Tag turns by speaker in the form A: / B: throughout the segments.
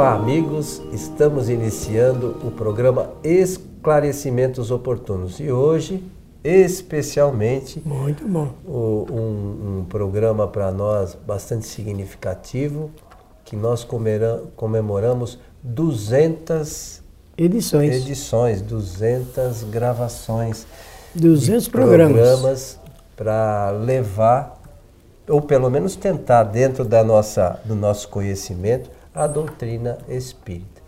A: Olá, amigos. Estamos iniciando o programa Esclarecimentos Oportunos. E hoje, especialmente,
B: muito bom,
A: um, um programa para nós bastante significativo, que nós comemoramos 200
B: edições,
A: edições 200 gravações,
B: 200 programas,
A: programas para levar ou pelo menos tentar dentro da nossa do nosso conhecimento a doutrina espírita.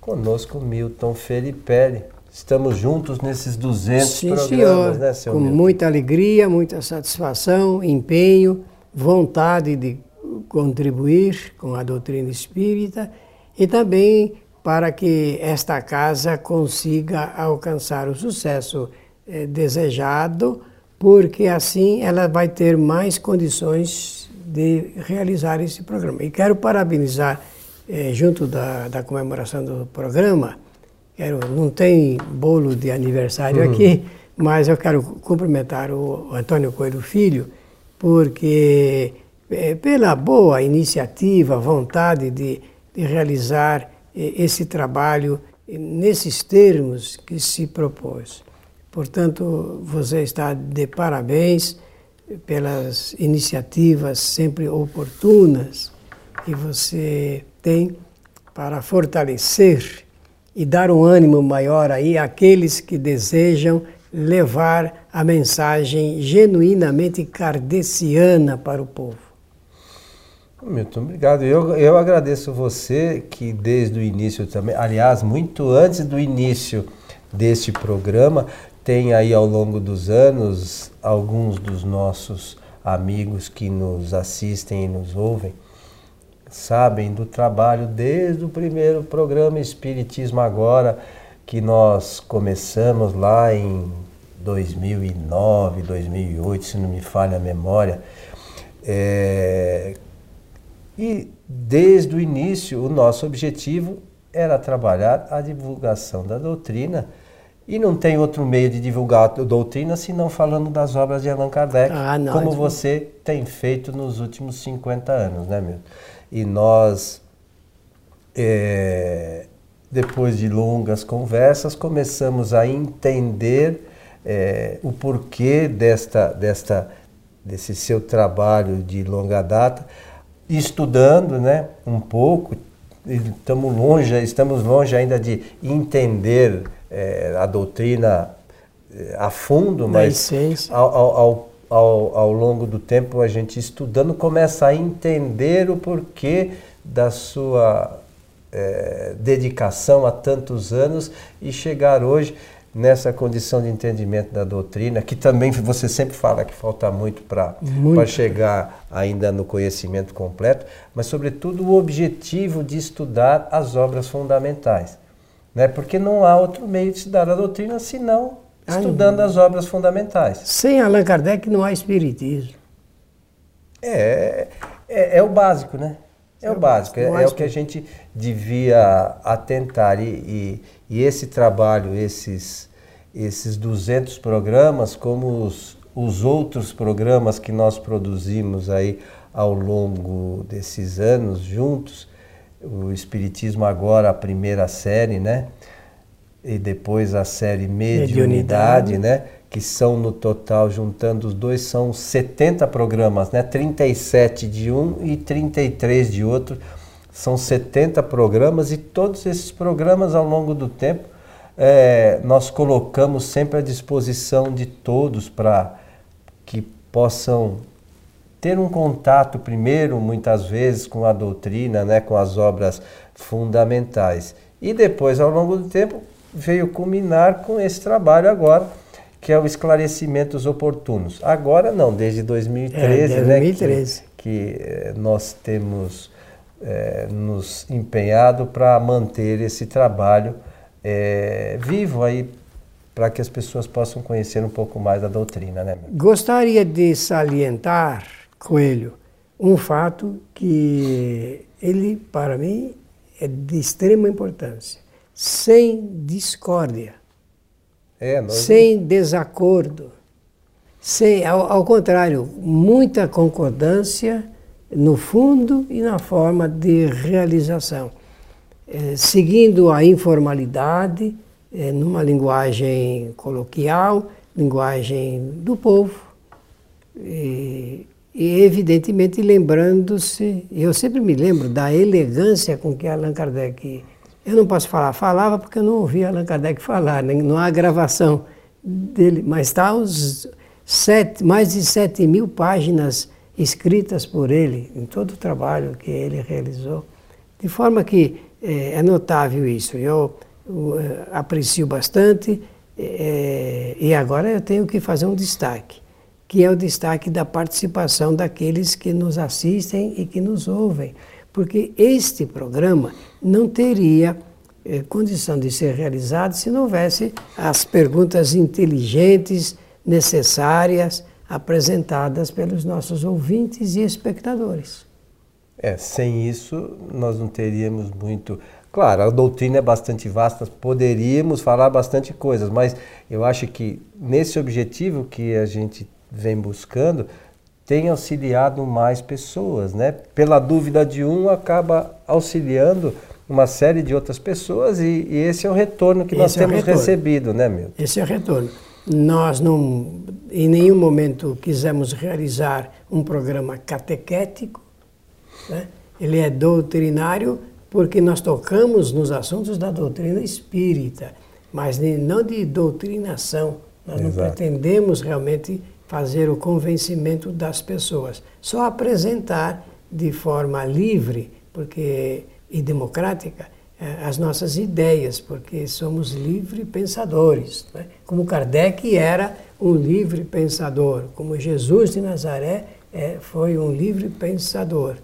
A: Conosco Milton Felipe. Estamos juntos nesses 200
B: Sim,
A: programas,
B: senhor.
A: né, senhor?
B: Com
A: Milton?
B: muita alegria, muita satisfação, empenho, vontade de contribuir com a doutrina espírita e também para que esta casa consiga alcançar o sucesso eh, desejado, porque assim ela vai ter mais condições de realizar esse programa. E quero parabenizar é, junto da, da, comemoração do programa, quero, não tem bolo de aniversário uhum. aqui, mas eu quero cumprimentar o Antônio Coelho Filho, porque é, pela boa iniciativa, vontade de, de realizar é, esse trabalho nesses termos que se propôs. Portanto, você está de parabéns pelas iniciativas sempre oportunas que você tem para fortalecer e dar um ânimo maior aí àqueles que desejam levar a mensagem genuinamente kardeciana para o povo.
A: Milton, obrigado. Eu, eu agradeço você que desde o início também, aliás, muito antes do início deste programa, tem aí ao longo dos anos alguns dos nossos amigos que nos assistem e nos ouvem sabem do trabalho desde o primeiro programa Espiritismo Agora, que nós começamos lá em 2009, 2008, se não me falha a memória. É... E desde o início, o nosso objetivo era trabalhar a divulgação da doutrina. E não tem outro meio de divulgar a doutrina senão falando das obras de Allan Kardec, ah, como você tem feito nos últimos 50 anos, né, Milton? E nós, é, depois de longas conversas, começamos a entender é, o porquê desta, desta, desse seu trabalho de longa data, estudando né, um pouco, estamos longe, estamos longe ainda de entender é, a doutrina é, a fundo, mas ao, ao, ao ao, ao longo do tempo, a gente estudando, começa a entender o porquê da sua é, dedicação há tantos anos e chegar hoje nessa condição de entendimento da doutrina, que também você sempre fala que falta muito para chegar ainda no conhecimento completo, mas, sobretudo, o objetivo de estudar as obras fundamentais. Né? Porque não há outro meio de estudar a doutrina senão estudando Ai, as obras fundamentais.
B: Sem Allan Kardec não há espiritismo.
A: É, é, é o básico, né? É, o básico, é, é, o que a gente devia atentar. E, e, e, esse trabalho, esses, esses 200 programas, como os, os outros programas que nós produzimos aí ao longo desses anos juntos, o Espiritismo agora, a primeira série, né? E depois a série Mediunidade, Mediunidade, né? Que são no total, juntando os dois, são 70 programas, né? 37 de um e 33 de outro. São 70 programas e todos esses programas ao longo do tempo é, nós colocamos sempre à disposição de todos para que possam ter um contato primeiro, muitas vezes, com a doutrina, né, com as obras fundamentais. E depois, ao longo do tempo, veio culminar com esse trabalho agora, que é o esclarecimentos oportunos. Agora não, desde 2013, é, 2013. né? Que, que eh, nós temos é, nos empenhado para manter esse trabalho é, vivo aí para que as pessoas possam conhecer um pouco mais da doutrina, né?
B: Gostaria de salientar, Coelho, um fato que ele, para mim, é de extrema importância sem discórdia, é, nós... sem desacordo, sem, ao, ao contrário, muita concordância no fundo e na forma de realização. é, seguindo a informalidade, é, numa linguagem coloquial, linguagem do povo. E, e evidentemente lembrando-se, eu sempre me lembro da elegância com que Allan Kardec, eu não posso falar, falava porque eu não ouvi Allan Kardec falar, não há gravação dele, mas está os sete, mais de 7 mil páginas escritas por ele, em todo o trabalho que ele realizou. De forma que é, é notável isso. Eu, eu é, aprecio bastante é, e agora eu tenho que fazer um destaque, que é o destaque da participação daqueles que nos assistem e que nos ouvem, porque este programa não teria é, condição de ser realizado se não houvesse as perguntas inteligentes, necessárias, apresentadas pelos nossos ouvintes e espectadores.
A: É, sem isso nós não teríamos muito. Claro, a doutrina é bastante vasta, poderíamos falar bastante coisas, mas eu acho que nesse objetivo que a gente vem buscando, tem auxiliado mais pessoas, né? Pela dúvida de um, acaba auxiliando uma série de outras pessoas e, e esse é o retorno que esse nós é temos recebido, né, Milton?
B: Esse é o retorno. Nós não, em nenhum momento quisemos realizar um programa catequético, né? ele é doutrinário porque nós tocamos nos assuntos da doutrina espírita, mas não de doutrinação. Nós Exato. não pretendemos realmente fazer o convencimento das pessoas, só apresentar de forma livre, porque e democrática é, as nossas ideias, porque somos livre pensadores. Né? Como Kardec era um livre pensador, como Jesus de Nazaré é, foi um livre pensador.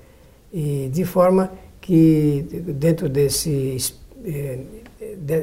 B: E de forma que, dentro desse, é,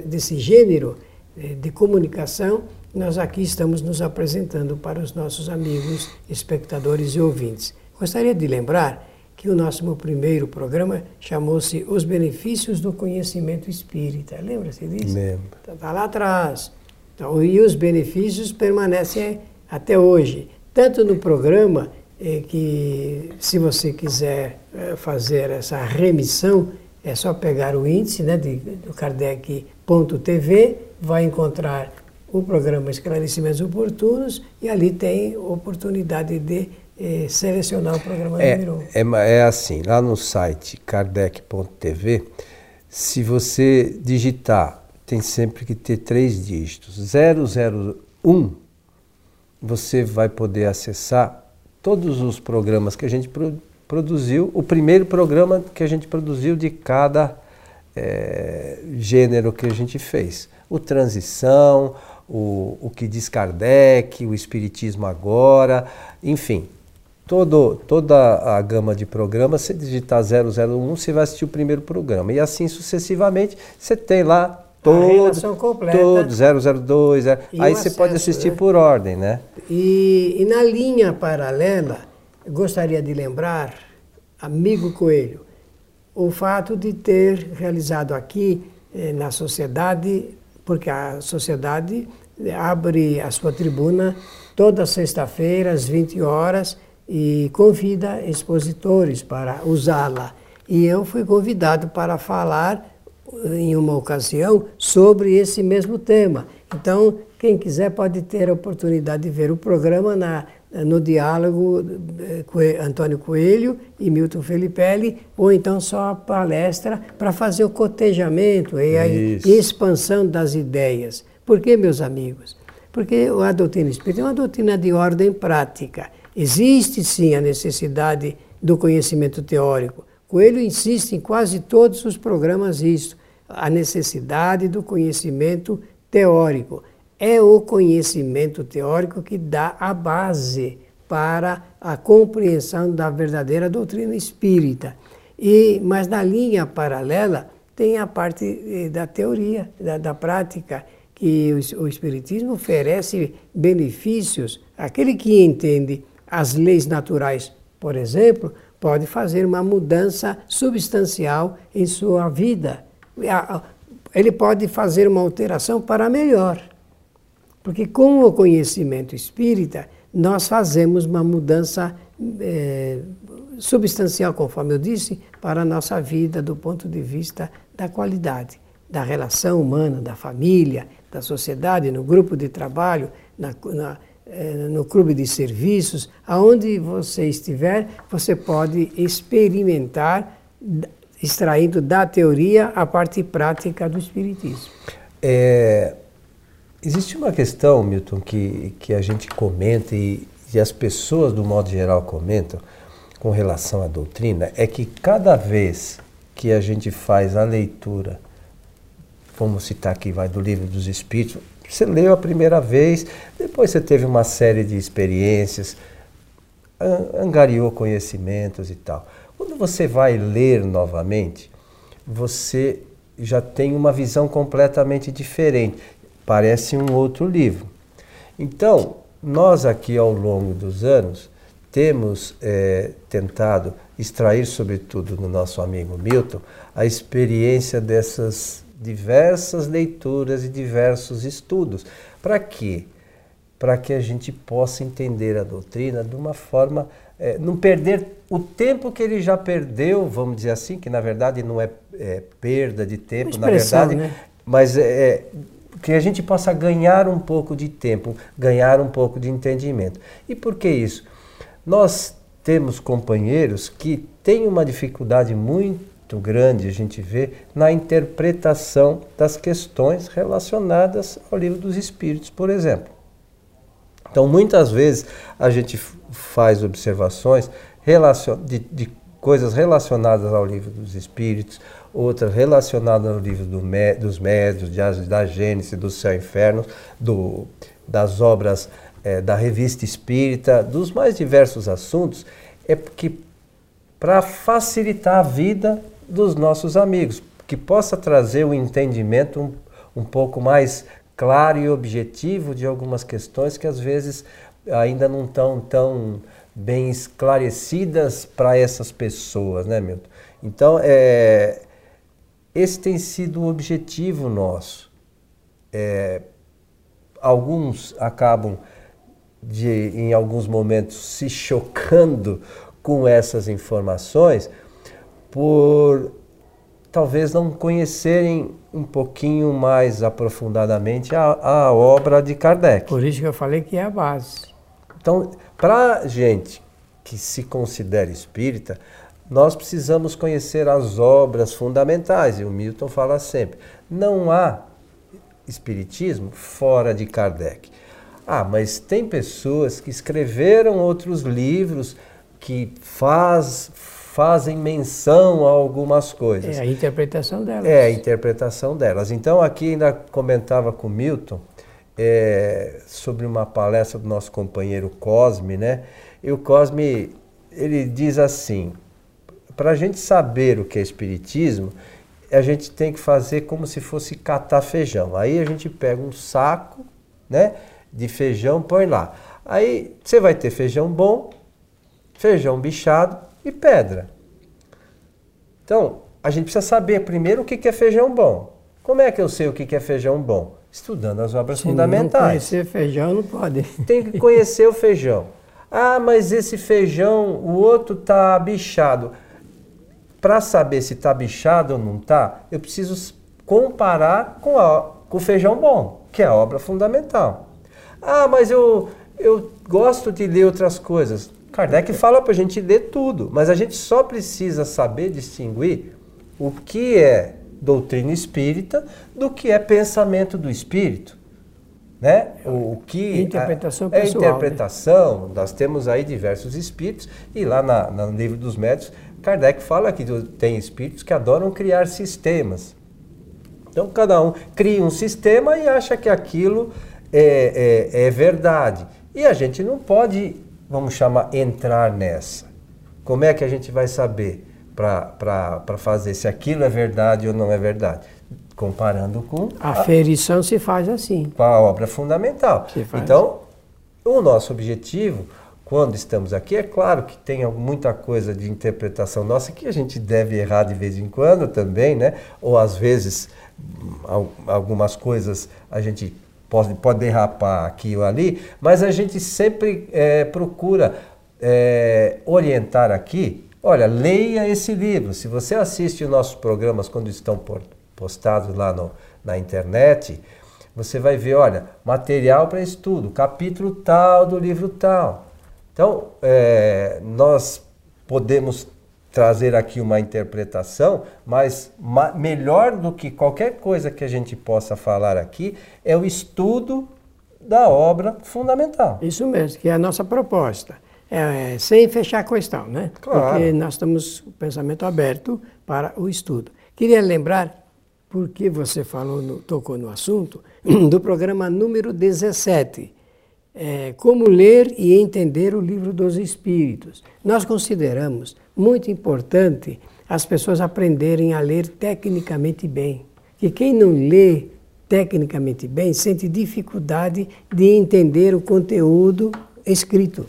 B: desse gênero é, de comunicação, nós aqui estamos nos apresentando para os nossos amigos, espectadores e ouvintes. Gostaria de lembrar que o nosso primeiro programa chamou-se Os Benefícios do Conhecimento Espírita. Lembra-se disso?
A: Lembro.
B: Está tá lá atrás. Então, e os benefícios permanecem até hoje. Tanto no programa, é, que se você quiser é, fazer essa remissão, é só pegar o índice né, de, do Kardec.tv, vai encontrar o programa Esclarecimentos Oportunos e ali tem oportunidade de é, selecionar o programa
A: é,
B: número
A: 1. É, é assim, lá no site kardec.tv, se você digitar, tem sempre que ter três dígitos, 001, você vai poder acessar todos os programas que a gente pro, produziu, o primeiro programa que a gente produziu de cada é, gênero que a gente fez. O Transição, o, o que diz Kardec, o Espiritismo Agora, enfim, todo, toda a gama de programas, você digitar 001, você vai assistir o primeiro programa. E assim sucessivamente, você tem lá todo, completa, todo 002, aí você acesso, pode assistir né? por ordem, né?
B: E, e na linha paralela, gostaria de lembrar, amigo Coelho, o fato de ter realizado aqui eh, na sociedade, porque a sociedade abre a sua tribuna toda sexta-feira às 20 horas e convida expositores para usá-la. E eu fui convidado para falar em uma ocasião sobre esse mesmo tema. Então, quem quiser pode ter a oportunidade de ver o programa na, no diálogo eh, Antônio Coelho e Milton Felipelli, ou então só a palestra para fazer o cotejamento e a e expansão das ideias. Por que, meus amigos? Porque a doutrina espírita é uma doutrina de ordem prática. Existe sim a necessidade do conhecimento teórico. Coelho insiste em quase todos os programas isso, a necessidade do conhecimento teórico. É o conhecimento teórico que dá a base para a compreensão da verdadeira doutrina espírita. E, mas na linha paralela tem a parte eh, da teoria, da, da prática, que o, o Espiritismo oferece benefícios àquele que entende as leis naturais, por exemplo, pode fazer uma mudança substancial em sua vida. Ele pode fazer uma alteração para melhor. Porque com o conhecimento espírita, nós fazemos uma mudança é, substancial, conforme eu disse, para a nossa vida do ponto de vista da qualidade, da relação humana, da família, da sociedade, no grupo de trabalho, na, na, eh, no clube de serviços, aonde você estiver, você pode experimentar, extraindo da teoria a parte prática do Espiritismo.
A: É, existe uma questão, Milton, que, que a gente comenta e, e as pessoas, do modo geral, comentam com relação à doutrina, é que cada vez que a gente faz a leitura, vamos citar aqui, vai do livro dos Espíritos, você leu a primeira vez, depois você teve uma série de experiências, angariou conhecimentos e tal. Quando você vai ler novamente, você já tem uma visão completamente diferente. Parece um outro livro. Então, nós aqui ao longo dos anos temos é, tentado extrair, sobretudo no nosso amigo Milton, a experiência dessas diversas leituras e diversos estudos. Para quê? Para que a gente possa entender a doutrina de uma forma. É, não perder o tempo que ele já perdeu, vamos dizer assim, que na verdade não é, é perda de tempo, na verdade, né? mas é, que a gente possa ganhar um pouco de tempo, ganhar um pouco de entendimento. E por que isso? Nós temos companheiros que têm uma dificuldade muito grande a gente vê na interpretação das questões relacionadas ao livro dos Espíritos, por exemplo. Então, muitas vezes a gente faz observações de, de coisas relacionadas ao livro dos Espíritos, outras relacionadas ao livro do, dos Médios, da Gênesis, do Céu e Inferno, do, das obras é, da Revista Espírita, dos mais diversos assuntos, é porque para facilitar a vida dos nossos amigos, que possa trazer um entendimento um, um pouco mais claro e objetivo de algumas questões que às vezes ainda não estão tão bem esclarecidas para essas pessoas, né, Milton? Então, é, esse tem sido o objetivo nosso. É, alguns acabam de, em alguns momentos, se chocando com essas informações, por talvez não conhecerem um pouquinho mais aprofundadamente a, a obra de Kardec.
B: Por isso que eu falei que é a base.
A: Então, para gente que se considera espírita, nós precisamos conhecer as obras fundamentais, e o Milton fala sempre: não há espiritismo fora de Kardec. Ah, mas tem pessoas que escreveram outros livros que faz, fazem menção a algumas coisas.
B: É a interpretação delas.
A: É a interpretação delas. Então, aqui ainda comentava com Milton é, sobre uma palestra do nosso companheiro Cosme, né? E o Cosme, ele diz assim, para a gente saber o que é espiritismo, a gente tem que fazer como se fosse catar feijão. Aí a gente pega um saco, né, de feijão, põe lá. Aí você vai ter feijão bom, feijão bichado e pedra. Então, a gente precisa saber primeiro o que é feijão bom. Como é que eu sei o que é feijão bom? Estudando as obras
B: Se
A: fundamentais.
B: Não conhecer feijão não pode.
A: Tem que conhecer o feijão. Ah, mas esse feijão, o outro tá bichado. Para saber se tá bichado ou não tá, eu preciso comparar com, a, com o feijão bom, que é a obra fundamental. Ah, mas eu, eu gosto de ler outras coisas. Kardec fala para a gente ler tudo, mas a gente só precisa saber distinguir o que é doutrina espírita do que é pensamento do espírito. Né? O, que
B: interpretação
A: é pessoal, interpretação. Né? Nós temos aí diversos espíritos e lá na, no livro dos médios Kardec fala que tem espíritos que adoram criar sistemas. Então cada um cria um sistema e acha que aquilo é, é, é verdade. E a gente não pode vamos chamar, entrar nessa? Como é que a gente vai saber para fazer se aquilo é verdade ou não é verdade? Comparando com.
B: A aferição se faz assim.
A: Com a obra fundamental. Então, o nosso objetivo, quando estamos aqui, é claro que tem muita coisa de interpretação nossa que a gente deve errar de vez em quando também, né? Ou às vezes algumas coisas a gente pode, pode derrapar aqui ou ali, mas a gente sempre é, procura é, orientar aqui olha, leia esse livro. Se você assiste os nossos programas quando estão postados lá no, na internet, você vai ver, olha, material para estudo, capítulo tal do livro tal. Então, é, nós podemos trazer aqui uma interpretação, mas ma melhor do que qualquer coisa que a gente possa falar aqui é o estudo da obra fundamental.
B: Isso mesmo, que é a nossa proposta. É, é, sem fechar a questão, né? Claro. Porque nós estamos com o pensamento aberto para o estudo. Queria lembrar, porque você falou, no, tocou no assunto, do programa número 17, é, Como Ler e Entender o Livro dos Espíritos. Nós consideramos muito importante as pessoas aprenderem a ler tecnicamente bem. Que quem não lê tecnicamente bem sente dificuldade de entender o conteúdo escrito.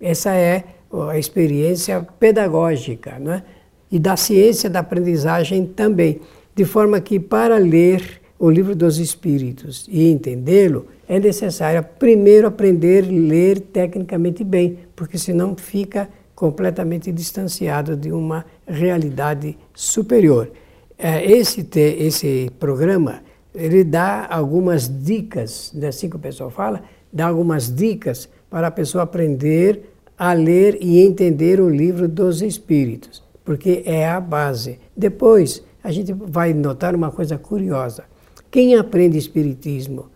B: Essa é a experiência pedagógica né? e da ciência da aprendizagem também. De forma que, para ler o livro dos Espíritos e entendê-lo, é necessário primeiro aprender a ler tecnicamente bem, porque senão fica completamente distanciado de uma realidade superior. É, esse, esse programa ele dá algumas dicas, né, assim que o pessoal fala, dá algumas dicas para a pessoa aprender a ler e entender o livro dos Espíritos, porque é a base. Depois, a gente vai notar uma coisa curiosa. Quem aprende Espiritismo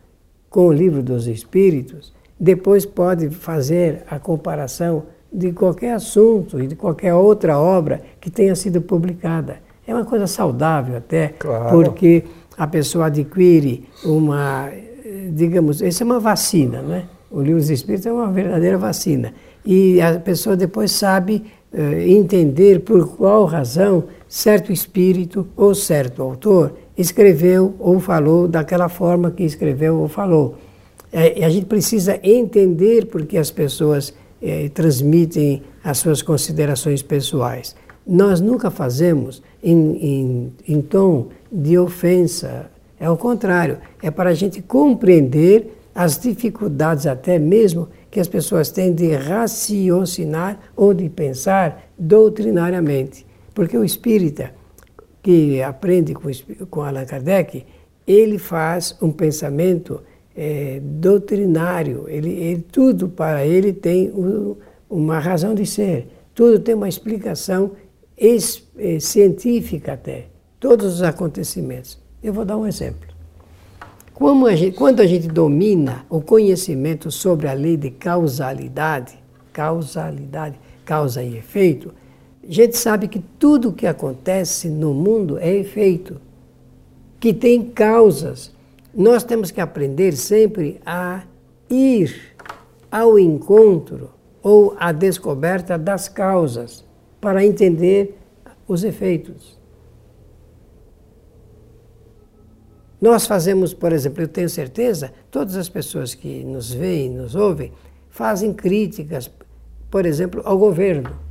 B: com o livro dos Espíritos, depois pode fazer a comparação de qualquer assunto e de qualquer outra obra que tenha sido publicada. É uma coisa saudável até, claro. porque a pessoa adquire uma, digamos, isso é uma vacina, né? O livro dos Espíritos é uma verdadeira vacina. E a pessoa depois sabe uh, entender por qual razão certo espírito ou certo autor escreveu ou falou daquela forma que escreveu ou falou. É, a gente precisa entender porque as pessoas eh, transmitem as suas considerações pessoais. Nós nunca fazemos em, em, em tom de ofensa, é o contrário, é para a gente compreender as dificuldades até mesmo que as pessoas têm de raciocinar ou de pensar doutrinariamente. Porque o espírita que aprende com, com Allan Kardec, ele faz um pensamento é, doutrinário. Ele, ele, tudo para ele tem um, uma razão de ser. Tudo tem uma explicação es, é, científica até. Todos os acontecimentos. Eu vou dar um exemplo. A gente, quando a gente domina o conhecimento sobre a lei de causalidade, causalidade, causa e efeito, a gente sabe que tudo o que acontece no mundo é efeito, que tem causas nós temos que aprender sempre a ir ao encontro ou à descoberta das causas para entender os efeitos. Nós fazemos, por exemplo, eu tenho certeza, todas as pessoas que nos veem, nos ouvem, fazem críticas, por exemplo, ao governo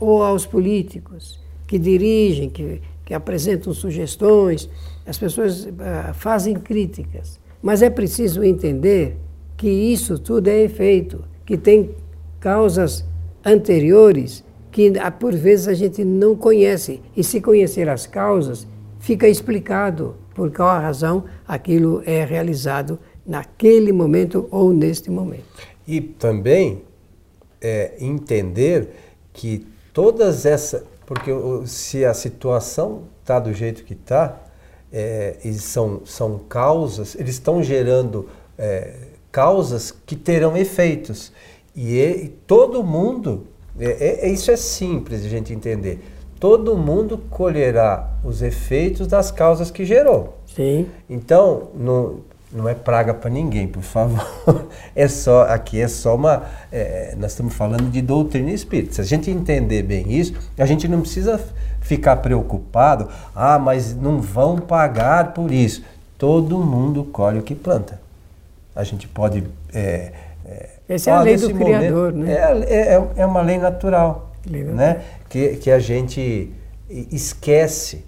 B: ou aos políticos que dirigem, que, que apresentam sugestões as pessoas uh, fazem críticas, mas é preciso entender que isso tudo é efeito, que tem causas anteriores que ah, por vezes a gente não conhece. E se conhecer as causas, fica explicado por qual razão aquilo é realizado naquele momento ou neste momento.
A: E também é, entender que todas essas. Porque se a situação está do jeito que está, é, são, são causas, eles estão gerando é, causas que terão efeitos. E, e todo mundo, é, é, isso é simples de a gente entender, todo mundo colherá os efeitos das causas que gerou.
B: Sim.
A: Então, não, não é praga para ninguém, por favor. É só aqui é só uma. É, nós estamos falando de doutrina espírita. Se a gente entender bem isso, a gente não precisa ficar preocupado, ah, mas não vão pagar por isso. Todo mundo colhe o que planta. A gente pode. É,
B: é, Essa é a lei do momento, Criador, né?
A: É, é, é uma lei natural, lei né? Que, que a gente esquece.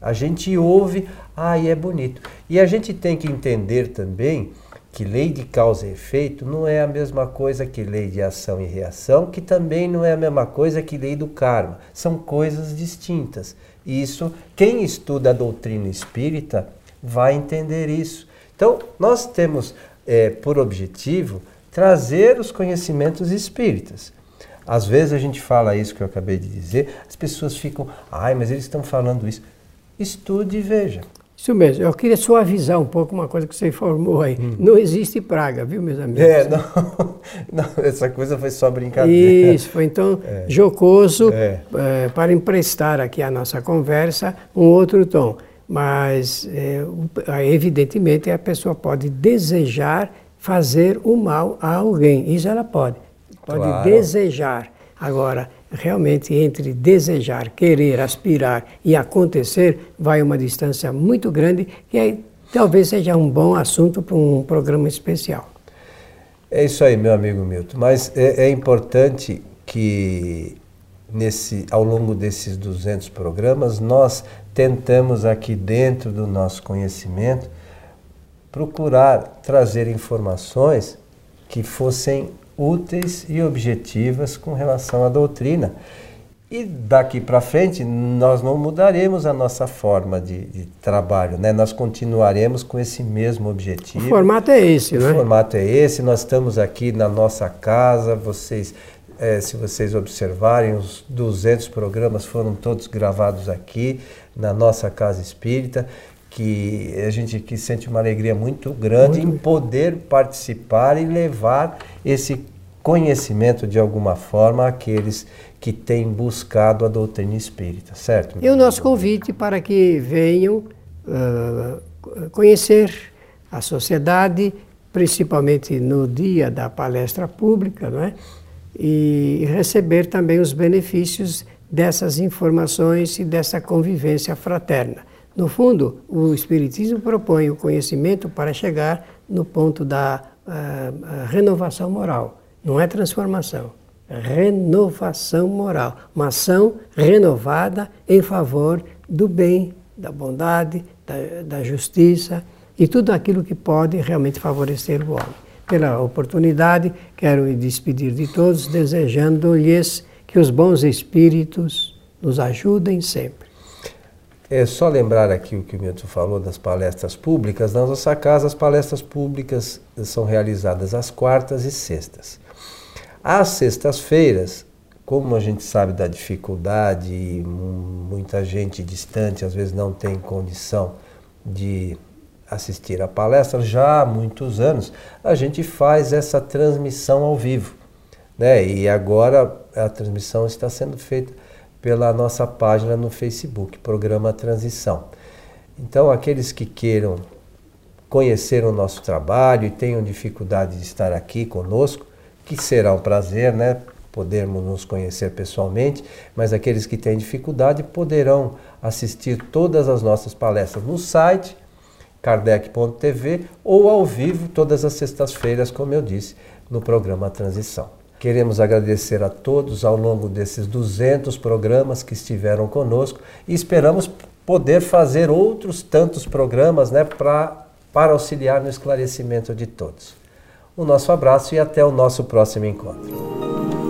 A: A gente ouve, ah, e é bonito. E a gente tem que entender também que lei de causa e efeito não é a mesma coisa que lei de ação e reação, que também não é a mesma coisa que lei do karma. São coisas distintas. Isso, quem estuda a doutrina espírita vai entender isso. Então, nós temos é, por objetivo trazer os conhecimentos espíritas. Às vezes a gente fala isso que eu acabei de dizer, as pessoas ficam, ai, mas eles estão falando isso. Estude e veja.
B: Isso mesmo. Eu queria só avisar um pouco uma coisa que você informou aí. Hum. Não existe praga, viu, meus amigos?
A: É, não, não essa coisa foi só brincadeira.
B: Isso, foi então é. jocoso é. É, para emprestar aqui a nossa conversa um outro tom. Mas, é, evidentemente, a pessoa pode desejar fazer o mal a alguém. Isso ela pode. Pode claro. desejar. Agora, realmente entre desejar, querer, aspirar e acontecer, vai uma distância muito grande que aí, talvez seja um bom assunto para um programa especial.
A: É isso aí, meu amigo Milton. Mas é, é importante que nesse, ao longo desses 200 programas nós tentamos aqui dentro do nosso conhecimento procurar trazer informações que fossem úteis e objetivas com relação à doutrina. E daqui para frente, nós não mudaremos a nossa forma de, de, trabalho, né? Nós continuaremos com esse mesmo objetivo.
B: O formato é esse,
A: o
B: né?
A: O formato é esse. Nós estamos aqui na nossa casa. Vocês, é, se vocês observarem, os 200 programas foram todos gravados aqui na nossa casa espírita que a gente que sente uma alegria muito grande muito. em poder participar e levar esse conhecimento de alguma forma àqueles que têm buscado a doutrina espírita, certo?
B: E o nosso convite para que venham uh, conhecer a sociedade, principalmente no dia da palestra pública, não é? E receber também os benefícios dessas informações e dessa convivência fraterna. No fundo, o Espiritismo propõe o conhecimento para chegar no ponto da uh, renovação moral. Não é transformação, é renovação moral. Uma ação renovada em favor do bem, da bondade, da, da justiça e tudo aquilo que pode realmente favorecer o homem. Pela oportunidade, quero me despedir de todos, desejando-lhes que os bons espíritos nos ajudem sempre.
A: É só lembrar aqui o que o Milton falou das palestras públicas. Na nossa casa, as palestras públicas são realizadas às quartas e sextas. Às sextas-feiras, como a gente sabe da dificuldade, muita gente distante às vezes não tem condição de assistir a palestra, já há muitos anos a gente faz essa transmissão ao vivo. Né? E agora a transmissão está sendo feita pela nossa página no Facebook, Programa Transição. Então, aqueles que queiram conhecer o nosso trabalho e tenham dificuldade de estar aqui conosco, que será um prazer, né? Podermos nos conhecer pessoalmente, mas aqueles que têm dificuldade poderão assistir todas as nossas palestras no site kardec.tv ou ao vivo todas as sextas-feiras, como eu disse, no programa Transição. Queremos agradecer a todos ao longo desses 200 programas que estiveram conosco e esperamos poder fazer outros tantos programas né, pra, para auxiliar no esclarecimento de todos. O nosso abraço e até o nosso próximo encontro.